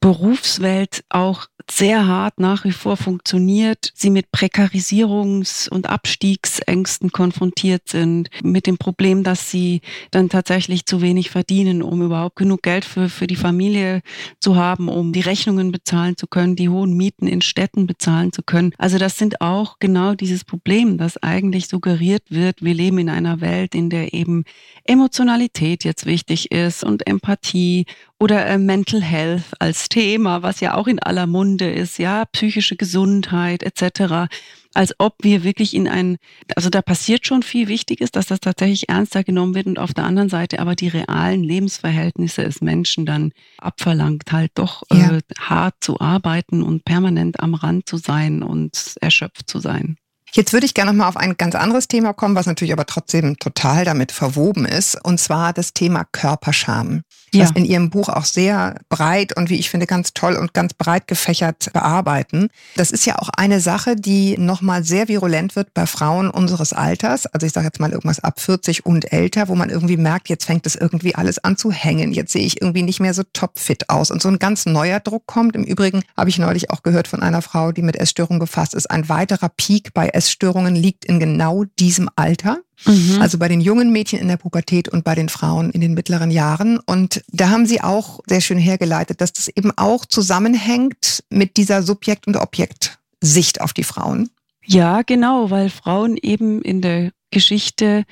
Berufswelt auch sehr hart nach wie vor funktioniert, sie mit Prekarisierungs- und Abstiegsängsten konfrontiert sind, mit dem Problem, dass sie dann tatsächlich zu wenig verdienen, um überhaupt genug Geld für, für die Familie zu haben, um die Rechnungen bezahlen zu können, die hohen Mieten in Städten bezahlen zu können. Also das sind auch genau dieses Problem, dass eigentlich suggeriert wird, wir leben in einer Welt, in der eben Emotionalität jetzt wichtig ist und Empathie oder äh, Mental Health als Thema, was ja auch in aller Munde ist, ja, psychische Gesundheit etc. Als ob wir wirklich in ein, also da passiert schon viel Wichtiges, dass das tatsächlich ernster genommen wird und auf der anderen Seite aber die realen Lebensverhältnisse des Menschen dann abverlangt, halt doch ja. äh, hart zu arbeiten und permanent am Rand zu sein und erschöpft zu sein. Jetzt würde ich gerne noch mal auf ein ganz anderes Thema kommen, was natürlich aber trotzdem total damit verwoben ist, und zwar das Thema Körperscham ja. das in Ihrem Buch auch sehr breit und wie ich finde ganz toll und ganz breit gefächert bearbeiten. Das ist ja auch eine Sache, die nochmal sehr virulent wird bei Frauen unseres Alters. Also ich sage jetzt mal irgendwas ab 40 und älter, wo man irgendwie merkt, jetzt fängt es irgendwie alles an zu hängen. Jetzt sehe ich irgendwie nicht mehr so topfit aus. Und so ein ganz neuer Druck kommt. Im Übrigen habe ich neulich auch gehört von einer Frau, die mit Essstörungen befasst ist. Ein weiterer Peak bei Essstörungen liegt in genau diesem Alter. Mhm. Also bei den jungen Mädchen in der Pubertät und bei den Frauen in den mittleren Jahren. Und da haben Sie auch sehr schön hergeleitet, dass das eben auch zusammenhängt mit dieser Subjekt- und Objektsicht auf die Frauen. Ja, genau, weil Frauen eben in der Geschichte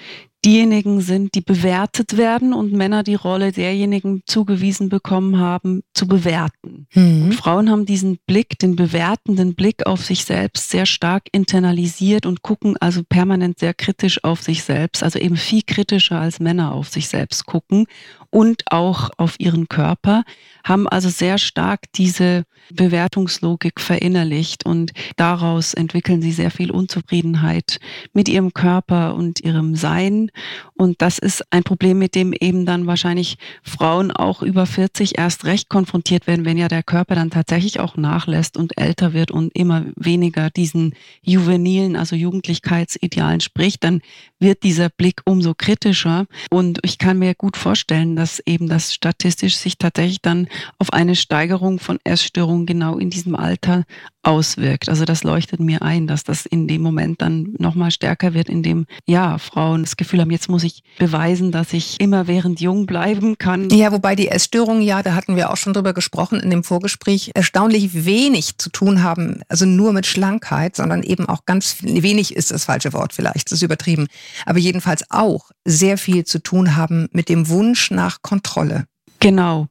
diejenigen sind, die bewertet werden und Männer die Rolle derjenigen zugewiesen bekommen haben, zu bewerten. Mhm. Frauen haben diesen Blick, den bewertenden Blick auf sich selbst sehr stark internalisiert und gucken also permanent sehr kritisch auf sich selbst, also eben viel kritischer als Männer auf sich selbst gucken und auch auf ihren Körper, haben also sehr stark diese Bewertungslogik verinnerlicht und daraus entwickeln sie sehr viel Unzufriedenheit mit ihrem Körper und ihrem Sein. Und das ist ein Problem, mit dem eben dann wahrscheinlich Frauen auch über 40 erst recht konfrontiert werden, wenn ja der Körper dann tatsächlich auch nachlässt und älter wird und immer weniger diesen juvenilen, also Jugendlichkeitsidealen spricht, dann wird dieser Blick umso kritischer. Und ich kann mir gut vorstellen, dass eben das statistisch sich tatsächlich dann auf eine Steigerung von Essstörungen genau in diesem Alter auswirkt. Also das leuchtet mir ein, dass das in dem Moment dann nochmal stärker wird, in dem ja Frauen das Gefühl haben, jetzt muss ich beweisen, dass ich immerwährend jung bleiben kann. Ja, wobei die Essstörungen ja, da hatten wir auch schon drüber gesprochen in dem Vorgespräch, erstaunlich wenig zu tun haben, also nur mit Schlankheit, sondern eben auch ganz wenig ist das falsche Wort vielleicht, das ist übertrieben, aber jedenfalls auch sehr viel zu tun haben mit dem Wunsch nach Kontrolle. Genau.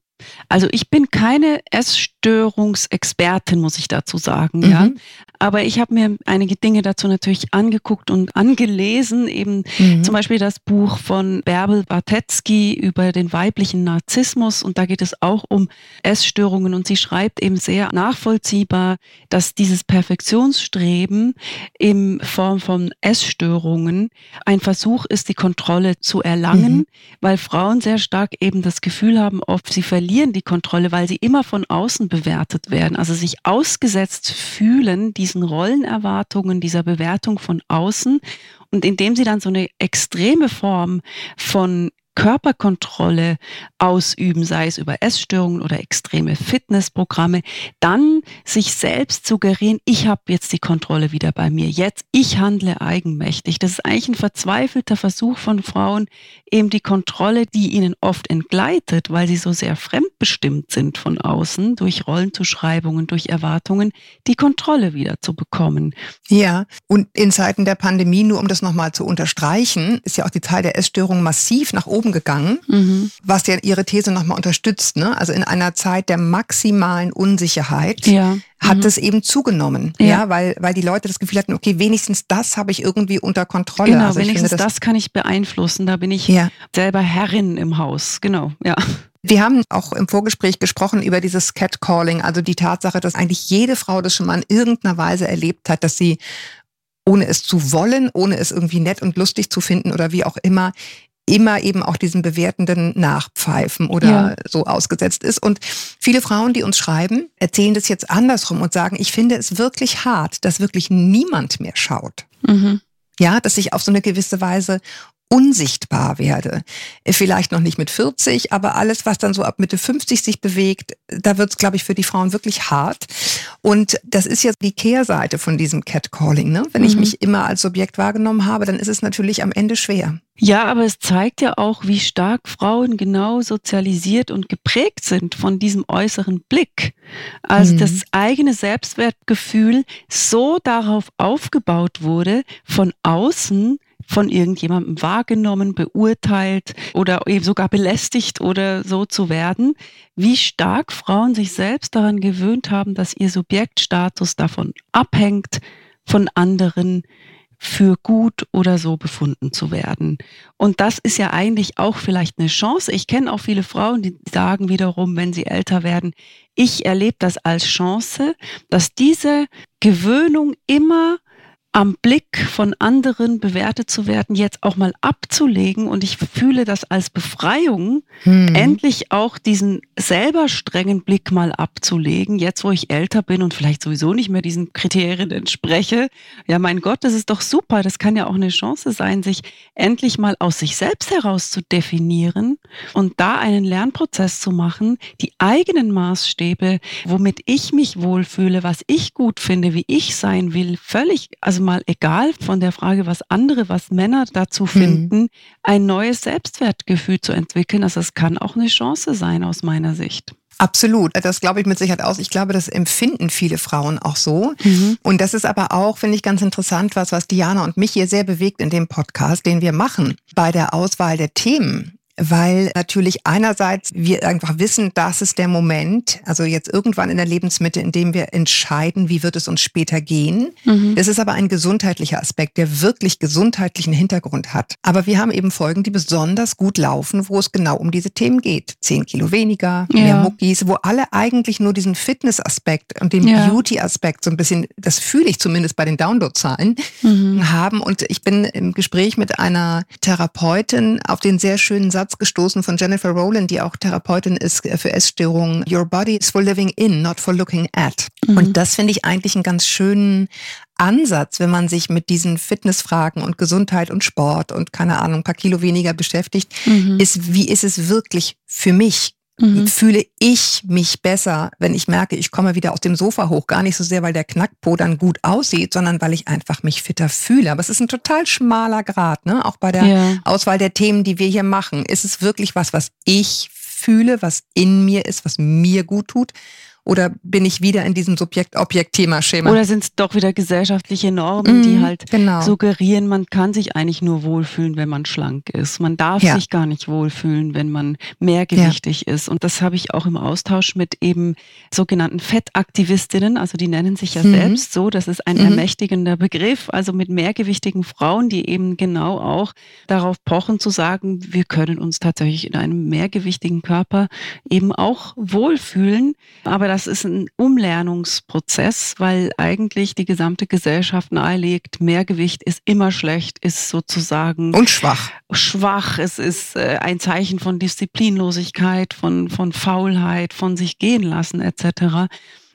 Also ich bin keine Essstörungsexpertin, muss ich dazu sagen, mhm. ja. Aber ich habe mir einige Dinge dazu natürlich angeguckt und angelesen, eben mhm. zum Beispiel das Buch von Bärbel Bartetzky über den weiblichen Narzissmus und da geht es auch um Essstörungen und sie schreibt eben sehr nachvollziehbar, dass dieses Perfektionsstreben in Form von Essstörungen ein Versuch ist, die Kontrolle zu erlangen, mhm. weil Frauen sehr stark eben das Gefühl haben, oft sie verlieren die Kontrolle, weil sie immer von außen bewertet werden, also sich ausgesetzt fühlen, die diesen Rollenerwartungen, dieser Bewertung von außen. Und indem sie dann so eine extreme Form von Körperkontrolle ausüben, sei es über Essstörungen oder extreme Fitnessprogramme, dann sich selbst suggerieren, ich habe jetzt die Kontrolle wieder bei mir, jetzt ich handle eigenmächtig. Das ist eigentlich ein verzweifelter Versuch von Frauen, eben die Kontrolle, die ihnen oft entgleitet, weil sie so sehr fremdbestimmt sind von außen, durch Rollenzuschreibungen, durch Erwartungen, die Kontrolle wieder zu bekommen. Ja, und in Zeiten der Pandemie, nur um das nochmal zu unterstreichen, ist ja auch die Zahl der Essstörungen massiv nach oben gegangen, mhm. was ja ihre These nochmal unterstützt. Ne? Also in einer Zeit der maximalen Unsicherheit ja. hat mhm. es eben zugenommen, ja. ja, weil, weil die Leute das Gefühl hatten, okay, wenigstens das habe ich irgendwie unter Kontrolle. Genau, also wenigstens finde, das, das, kann ich beeinflussen. Da bin ich ja. selber Herrin im Haus. Genau, ja. Wir haben auch im Vorgespräch gesprochen über dieses Catcalling, also die Tatsache, dass eigentlich jede Frau das schon mal in irgendeiner Weise erlebt hat, dass sie ohne es zu wollen, ohne es irgendwie nett und lustig zu finden oder wie auch immer, immer eben auch diesen bewertenden Nachpfeifen oder ja. so ausgesetzt ist. Und viele Frauen, die uns schreiben, erzählen das jetzt andersrum und sagen, ich finde es wirklich hart, dass wirklich niemand mehr schaut. Mhm. Ja, dass ich auf so eine gewisse Weise unsichtbar werde. Vielleicht noch nicht mit 40, aber alles, was dann so ab Mitte 50 sich bewegt, da wird es, glaube ich, für die Frauen wirklich hart. Und das ist jetzt die Kehrseite von diesem Catcalling. Ne? Wenn mhm. ich mich immer als Subjekt wahrgenommen habe, dann ist es natürlich am Ende schwer. Ja, aber es zeigt ja auch, wie stark Frauen genau sozialisiert und geprägt sind von diesem äußeren Blick. Also mhm. das eigene Selbstwertgefühl so darauf aufgebaut wurde, von außen von irgendjemandem wahrgenommen, beurteilt oder eben sogar belästigt oder so zu werden, wie stark Frauen sich selbst daran gewöhnt haben, dass ihr Subjektstatus davon abhängt, von anderen für gut oder so befunden zu werden. Und das ist ja eigentlich auch vielleicht eine Chance. Ich kenne auch viele Frauen, die sagen wiederum, wenn sie älter werden, ich erlebe das als Chance, dass diese Gewöhnung immer am Blick von anderen bewertet zu werden, jetzt auch mal abzulegen. Und ich fühle das als Befreiung, hm. endlich auch diesen selber strengen Blick mal abzulegen, jetzt wo ich älter bin und vielleicht sowieso nicht mehr diesen Kriterien entspreche. Ja, mein Gott, das ist doch super. Das kann ja auch eine Chance sein, sich endlich mal aus sich selbst heraus zu definieren und da einen Lernprozess zu machen, die eigenen Maßstäbe, womit ich mich wohlfühle, was ich gut finde, wie ich sein will, völlig, also also mal egal von der Frage, was andere, was Männer dazu hm. finden, mhm. ein neues Selbstwertgefühl zu entwickeln. Also es kann auch eine Chance sein aus meiner Sicht. Absolut. Das glaube ich mit Sicherheit aus. Ich glaube, das empfinden viele Frauen auch so. Mhm. Und das ist aber auch, finde ich, ganz interessant, was, was Diana und mich hier sehr bewegt in dem Podcast, den wir machen, bei der Auswahl der Themen weil natürlich einerseits wir einfach wissen, das ist der Moment, also jetzt irgendwann in der Lebensmitte, in dem wir entscheiden, wie wird es uns später gehen. Mhm. Das ist aber ein gesundheitlicher Aspekt, der wirklich gesundheitlichen Hintergrund hat. Aber wir haben eben Folgen, die besonders gut laufen, wo es genau um diese Themen geht. Zehn Kilo weniger, ja. mehr Muckis, wo alle eigentlich nur diesen Fitness-Aspekt und den ja. Beauty-Aspekt so ein bisschen, das fühle ich zumindest bei den Download-Zahlen, mhm. haben. Und ich bin im Gespräch mit einer Therapeutin auf den sehr schönen Satz Satz gestoßen von Jennifer Rowland, die auch Therapeutin ist für Essstörungen. Your body is for living in, not for looking at. Mhm. Und das finde ich eigentlich einen ganz schönen Ansatz, wenn man sich mit diesen Fitnessfragen und Gesundheit und Sport und keine Ahnung, ein paar Kilo weniger beschäftigt, mhm. ist, wie ist es wirklich für mich? Mhm. fühle ich mich besser, wenn ich merke, ich komme wieder aus dem Sofa hoch. Gar nicht so sehr, weil der Knackpo dann gut aussieht, sondern weil ich einfach mich fitter fühle. Aber es ist ein total schmaler Grad, ne? Auch bei der ja. Auswahl der Themen, die wir hier machen. Ist es wirklich was, was ich fühle, was in mir ist, was mir gut tut? Oder bin ich wieder in diesem Subjekt-Objekt-Thema-Schema? Oder sind es doch wieder gesellschaftliche Normen, mm, die mhm, halt genau. suggerieren, man kann sich eigentlich nur wohlfühlen, wenn man schlank ist. Man darf ja. sich gar nicht wohlfühlen, wenn man mehrgewichtig ja. ist. Und das habe ich auch im Austausch mit eben sogenannten Fettaktivistinnen, also die nennen sich ja mhm. selbst so, das ist ein mhm. ermächtigender Begriff, also mit mehrgewichtigen Frauen, die eben genau auch darauf pochen zu sagen, wir können uns tatsächlich in einem mehrgewichtigen Körper eben auch wohlfühlen. Aber das ist ein Umlernungsprozess, weil eigentlich die gesamte Gesellschaft nahelegt, Mehrgewicht ist immer schlecht, ist sozusagen. Und schwach. Schwach. Es ist äh, ein Zeichen von Disziplinlosigkeit, von, von Faulheit, von sich gehen lassen etc.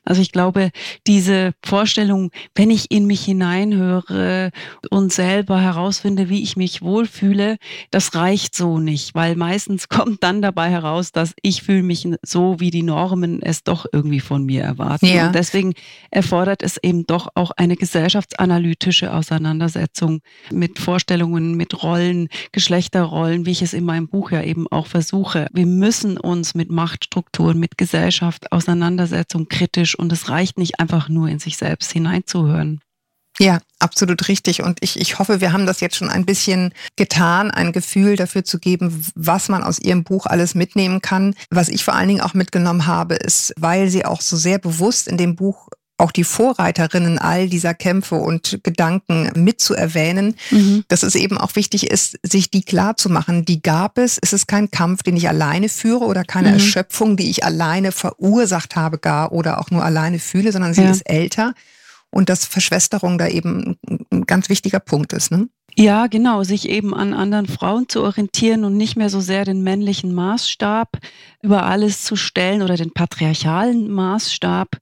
Also ich glaube, diese Vorstellung, wenn ich in mich hineinhöre und selber herausfinde, wie ich mich wohlfühle, das reicht so nicht, weil meistens kommt dann dabei heraus, dass ich fühle mich so, wie die Normen es doch irgendwie von mir erwarten. Ja. Und deswegen erfordert es eben doch auch eine gesellschaftsanalytische Auseinandersetzung mit Vorstellungen, mit Rollen, Geschlechterrollen, wie ich es in meinem Buch ja eben auch versuche. Wir müssen uns mit Machtstrukturen, mit Gesellschaft Auseinandersetzung kritisch und es reicht nicht einfach nur in sich selbst hineinzuhören. Ja, absolut richtig. Und ich, ich hoffe, wir haben das jetzt schon ein bisschen getan, ein Gefühl dafür zu geben, was man aus Ihrem Buch alles mitnehmen kann. Was ich vor allen Dingen auch mitgenommen habe, ist, weil Sie auch so sehr bewusst in dem Buch auch die Vorreiterinnen all dieser Kämpfe und Gedanken mitzuerwähnen, mhm. dass es eben auch wichtig ist, sich die klar zu machen. Die gab es. Es ist kein Kampf, den ich alleine führe oder keine mhm. Erschöpfung, die ich alleine verursacht habe gar oder auch nur alleine fühle, sondern sie ja. ist älter und dass Verschwesterung da eben ein ganz wichtiger Punkt ist. Ne? Ja, genau, sich eben an anderen Frauen zu orientieren und nicht mehr so sehr den männlichen Maßstab über alles zu stellen oder den patriarchalen Maßstab,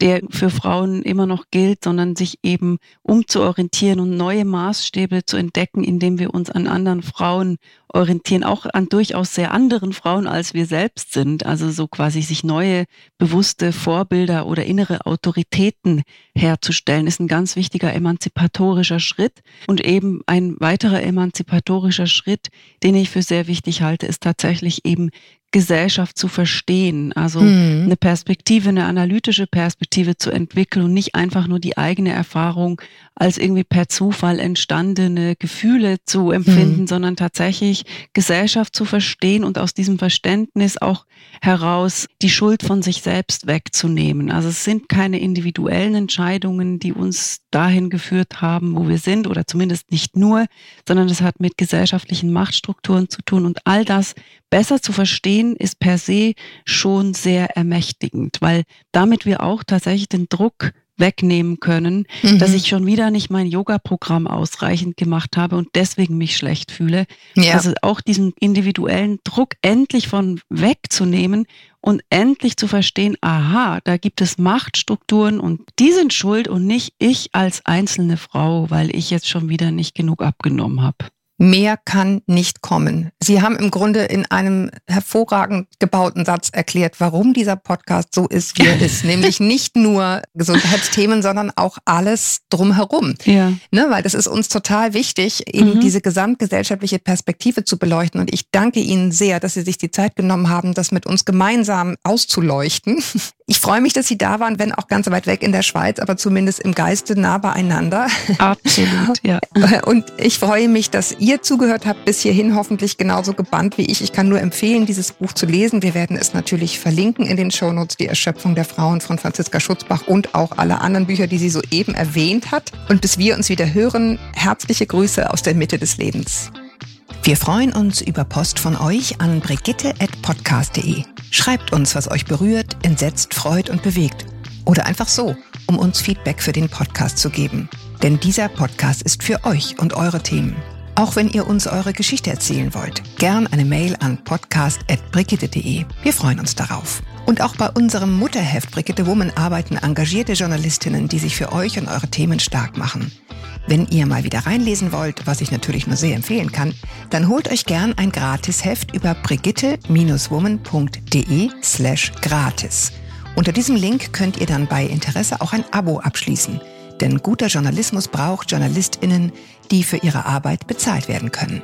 der für Frauen immer noch gilt, sondern sich eben umzuorientieren und neue Maßstäbe zu entdecken, indem wir uns an anderen Frauen orientieren, auch an durchaus sehr anderen Frauen, als wir selbst sind. Also so quasi sich neue, bewusste Vorbilder oder innere Autoritäten herzustellen, ist ein ganz wichtiger emanzipatorischer Schritt. Und eben ein weiterer emanzipatorischer Schritt, den ich für sehr wichtig halte, ist tatsächlich eben Gesellschaft zu verstehen, also mhm. eine Perspektive, eine analytische Perspektive zu entwickeln und nicht einfach nur die eigene Erfahrung als irgendwie per Zufall entstandene Gefühle zu empfinden, mhm. sondern tatsächlich Gesellschaft zu verstehen und aus diesem Verständnis auch heraus die Schuld von sich selbst wegzunehmen. Also es sind keine individuellen Entscheidungen, die uns dahin geführt haben, wo wir sind, oder zumindest nicht nur, sondern es hat mit gesellschaftlichen Machtstrukturen zu tun und all das besser zu verstehen, ist per se schon sehr ermächtigend, weil damit wir auch tatsächlich den Druck wegnehmen können, mhm. dass ich schon wieder nicht mein Yoga-Programm ausreichend gemacht habe und deswegen mich schlecht fühle. Ja. Also auch diesen individuellen Druck endlich von wegzunehmen und endlich zu verstehen, aha, da gibt es Machtstrukturen und die sind schuld und nicht ich als einzelne Frau, weil ich jetzt schon wieder nicht genug abgenommen habe. Mehr kann nicht kommen. Sie haben im Grunde in einem hervorragend gebauten Satz erklärt, warum dieser Podcast so ist, wie er ist. Nämlich nicht nur Gesundheitsthemen, sondern auch alles drumherum. Ja. Ne, weil das ist uns total wichtig, eben mhm. diese gesamtgesellschaftliche Perspektive zu beleuchten. Und ich danke Ihnen sehr, dass Sie sich die Zeit genommen haben, das mit uns gemeinsam auszuleuchten. Ich freue mich, dass Sie da waren, wenn auch ganz weit weg in der Schweiz, aber zumindest im Geiste nah beieinander. Absolut, ja. Und ich freue mich, dass ihr zugehört habt bis hierhin, hoffentlich genauso gebannt wie ich. Ich kann nur empfehlen, dieses Buch zu lesen. Wir werden es natürlich verlinken in den Shownotes, die Erschöpfung der Frauen von Franziska Schutzbach und auch alle anderen Bücher, die sie soeben erwähnt hat. Und bis wir uns wieder hören, herzliche Grüße aus der Mitte des Lebens. Wir freuen uns über Post von euch an brigitte.podcast.de. Schreibt uns, was euch berührt, entsetzt, freut und bewegt. Oder einfach so, um uns Feedback für den Podcast zu geben. Denn dieser Podcast ist für euch und eure Themen. Auch wenn ihr uns eure Geschichte erzählen wollt, gern eine Mail an podcast.brigitte.de. Wir freuen uns darauf. Und auch bei unserem Mutterheft Brigitte Woman arbeiten engagierte Journalistinnen, die sich für euch und eure Themen stark machen. Wenn ihr mal wieder reinlesen wollt, was ich natürlich nur sehr empfehlen kann, dann holt euch gern ein Gratisheft über brigitte-woman.de slash gratis. Unter diesem Link könnt ihr dann bei Interesse auch ein Abo abschließen. Denn guter Journalismus braucht JournalistInnen, die für ihre Arbeit bezahlt werden können.